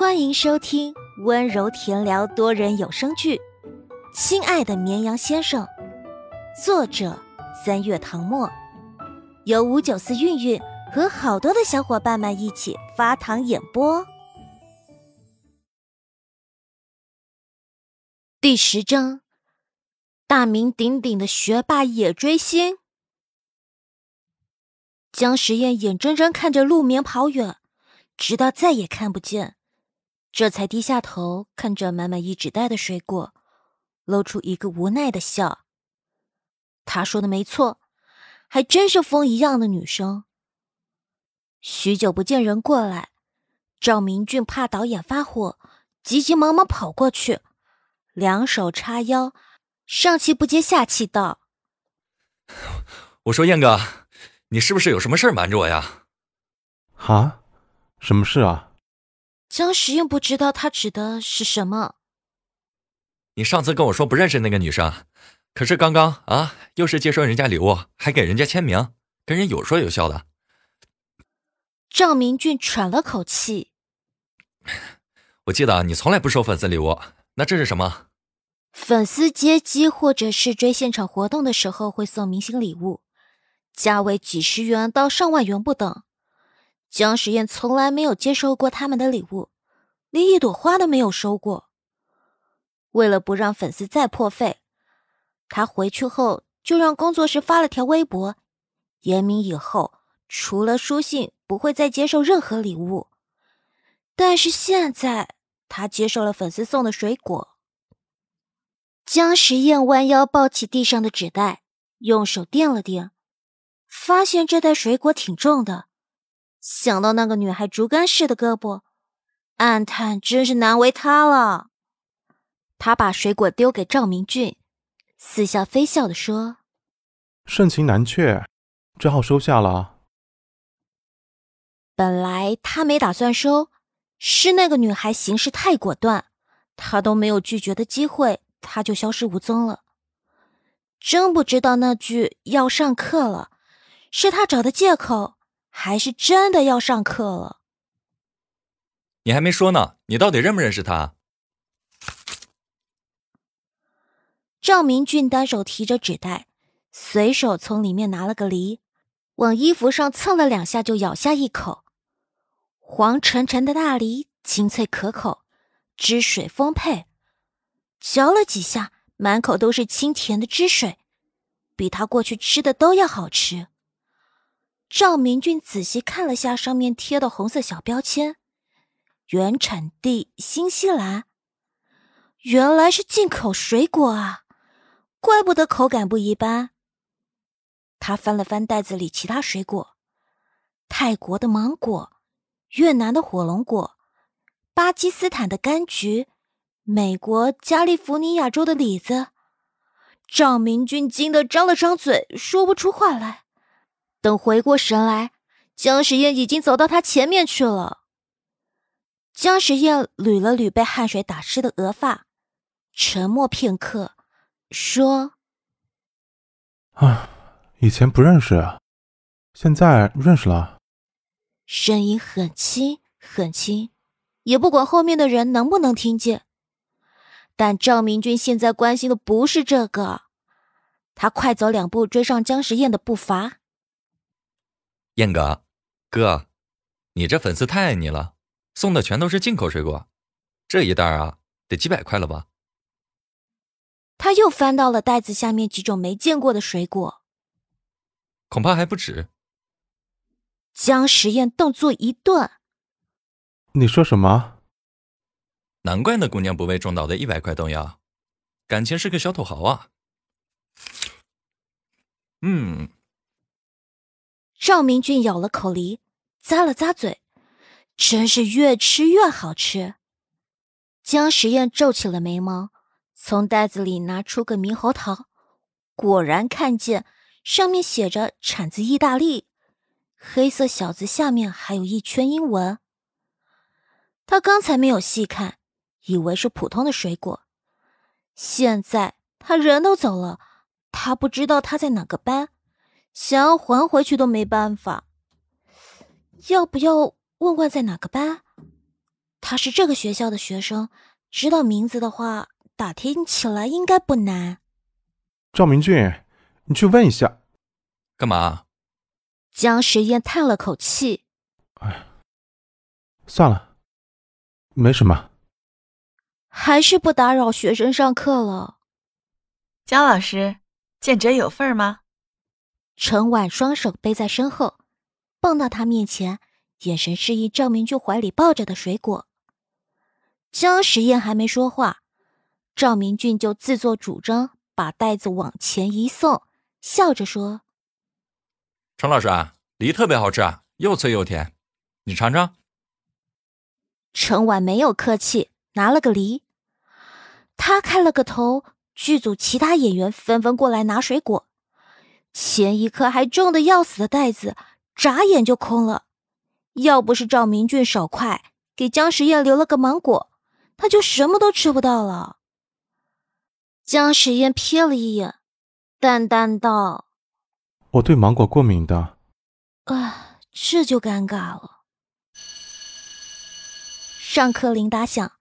欢迎收听温柔甜聊多人有声剧《亲爱的绵羊先生》，作者三月唐末，由五九四韵韵和好多的小伙伴们一起发糖演播。第十章，大名鼎鼎的学霸也追星。江时宴眼睁睁看着陆眠跑远，直到再也看不见。这才低下头看着满满一纸袋的水果，露出一个无奈的笑。他说的没错，还真是风一样的女生。许久不见人过来，赵明俊怕导演发火，急急忙忙跑过去，两手叉腰，上气不接下气道：“我说燕哥，你是不是有什么事瞒着我呀？”“啊，什么事啊？”江时英不知道他指的是什么。你上次跟我说不认识那个女生，可是刚刚啊，又是接收人家礼物，还给人家签名，跟人有说有笑的。赵明俊喘了口气。我记得你从来不收粉丝礼物，那这是什么？粉丝接机或者是追现场活动的时候会送明星礼物，价位几十元到上万元不等。江时宴从来没有接受过他们的礼物，连一朵花都没有收过。为了不让粉丝再破费，他回去后就让工作室发了条微博，言明以后除了书信不会再接受任何礼物。但是现在他接受了粉丝送的水果。江时宴弯腰抱起地上的纸袋，用手掂了掂，发现这袋水果挺重的。想到那个女孩竹竿似的胳膊，暗叹真是难为她了。他把水果丢给赵明俊，似笑非笑的说：“盛情难却，只好收下了。”本来他没打算收，是那个女孩行事太果断，他都没有拒绝的机会，他就消失无踪了。真不知道那句“要上课了”是他找的借口。还是真的要上课了。你还没说呢，你到底认不认识他？赵明俊单手提着纸袋，随手从里面拿了个梨，往衣服上蹭了两下，就咬下一口。黄澄澄的大梨，清脆可口，汁水丰沛，嚼了几下，满口都是清甜的汁水，比他过去吃的都要好吃。赵明俊仔细看了下上面贴的红色小标签，原产地新西兰，原来是进口水果啊，怪不得口感不一般。他翻了翻袋子里其他水果，泰国的芒果，越南的火龙果，巴基斯坦的柑橘，美国加利福尼亚州的李子。赵明俊惊得张了张嘴，说不出话来。等回过神来，江时宴已经走到他前面去了。江时宴捋了捋被汗水打湿的额发，沉默片刻，说：“啊，以前不认识，现在认识了。”声音很轻很轻，也不管后面的人能不能听见。但赵明君现在关心的不是这个，他快走两步追上江时宴的步伐。燕哥，哥，你这粉丝太爱你了，送的全都是进口水果，这一袋啊，得几百块了吧？他又翻到了袋子下面几种没见过的水果，恐怕还不止。江实验动作一顿，你说什么？难怪那姑娘不为中岛的一百块动摇，感情是个小土豪啊。嗯。赵明俊咬了口梨，咂了咂嘴，真是越吃越好吃。江时宴皱起了眉毛，从袋子里拿出个猕猴桃，果然看见上面写着“产自意大利”，黑色小字下面还有一圈英文。他刚才没有细看，以为是普通的水果。现在他人都走了，他不知道他在哪个班。想要还回去都没办法，要不要问问在哪个班？他是这个学校的学生，知道名字的话，打听起来应该不难。赵明俊，你去问一下。干嘛？江时宴叹了口气：“哎，算了，没什么。”还是不打扰学生上课了。江老师，见者有份吗？陈婉双手背在身后，蹦到他面前，眼神示意赵明俊怀里抱着的水果。江时宴还没说话，赵明俊就自作主张把袋子往前一送，笑着说：“陈老师啊，梨特别好吃啊，又脆又甜，你尝尝。”陈婉没有客气，拿了个梨。他开了个头，剧组其他演员纷纷过来拿水果。前一刻还重的要死的袋子，眨眼就空了。要不是赵明俊手快，给姜时宴留了个芒果。他就什么都吃不到了。姜时宴瞥了一眼，淡淡道：“我对芒果过敏的。”啊，这就尴尬了。上课铃打响，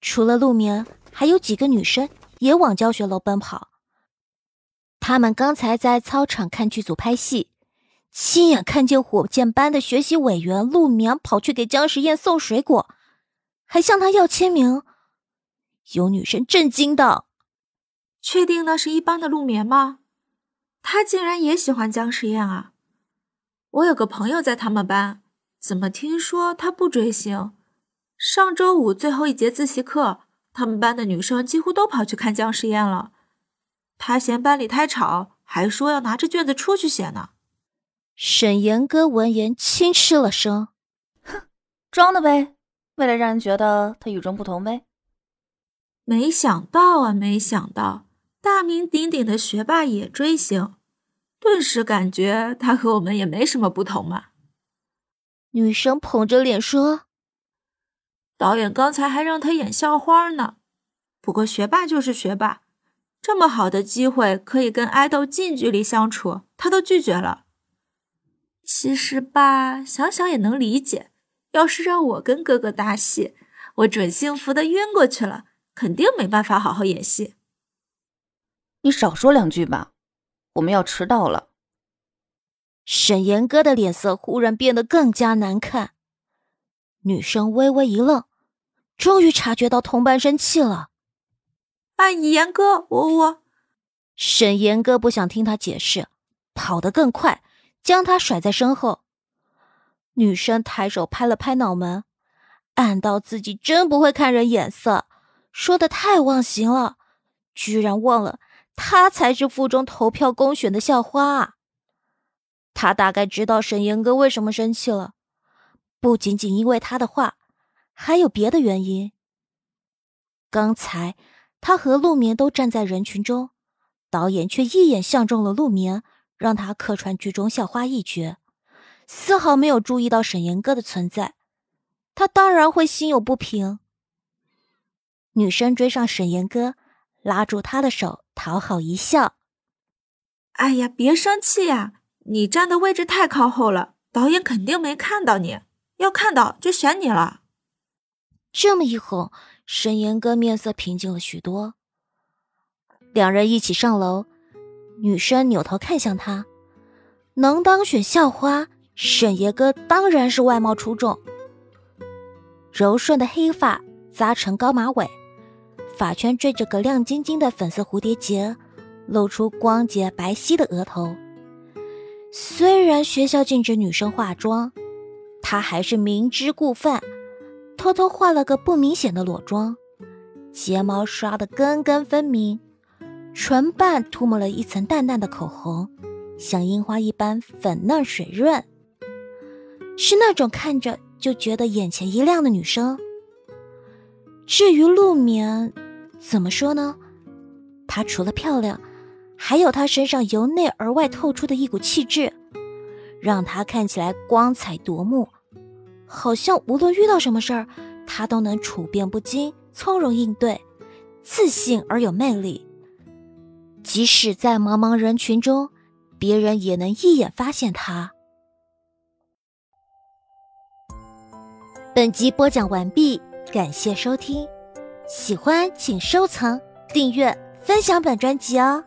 除了陆眠，还有几个女生也往教学楼奔跑。他们刚才在操场看剧组拍戏，亲眼看见火箭班的学习委员陆眠跑去给江时宴送水果。还向他要签名，有女生震惊道：“确定那是一班的陆眠吗？他竟然也喜欢姜时宴啊！我有个朋友在他们班，怎么听说他不追星？上周五最后一节自习课，他们班的女生几乎都跑去看姜时宴了。他嫌班里太吵，还说要拿着卷子出去写呢。”沈岩哥闻言轻嗤了声：“哼，装的呗。”为了让人觉得他与众不同呗。没想到啊，没想到大名鼎鼎的学霸也追星，顿时感觉他和我们也没什么不同嘛。女生捧着脸说：“导演刚才还让他演校花呢。不过学霸就是学霸，这么好的机会可以跟爱豆近距离相处，他都拒绝了。其实吧，想想也能理解。”要是让我跟哥哥搭戏，我准幸福的晕过去了，肯定没办法好好演戏。你少说两句吧，我们要迟到了。沈岩哥的脸色忽然变得更加难看，女生微微一愣，终于察觉到同伴生气了。哎，严哥，我我……沈岩哥不想听他解释，跑得更快，将他甩在身后。女生抬手拍了拍脑门，暗道自己真不会看人眼色，说的太忘形了，居然忘了她才是附中投票公选的校花啊！他大概知道沈岩哥为什么生气了，不仅仅因为他的话，还有别的原因。刚才他和陆眠都站在人群中，导演却一眼相中了陆眠，让他客串剧中校花一角。丝毫没有注意到沈岩哥的存在，他当然会心有不平。女生追上沈岩哥，拉住他的手，讨好一笑：“哎呀，别生气呀，你站的位置太靠后了，导演肯定没看到你，要看到就选你了。”这么一哄，沈岩哥面色平静了许多。两人一起上楼，女生扭头看向他，能当选校花。沈爷哥当然是外貌出众，柔顺的黑发扎成高马尾，发圈缀着个亮晶晶的粉色蝴蝶结，露出光洁白皙的额头。虽然学校禁止女生化妆，她还是明知故犯，偷偷化了个不明显的裸妆，睫毛刷得根根分明，唇瓣涂抹了一层淡淡的口红，像樱花一般粉嫩水润。是那种看着就觉得眼前一亮的女生。至于陆眠，怎么说呢？她除了漂亮，还有她身上由内而外透出的一股气质，让她看起来光彩夺目，好像无论遇到什么事儿，他都能处变不惊、从容应对，自信而有魅力。即使在茫茫人群中，别人也能一眼发现他。本集播讲完毕，感谢收听，喜欢请收藏、订阅、分享本专辑哦。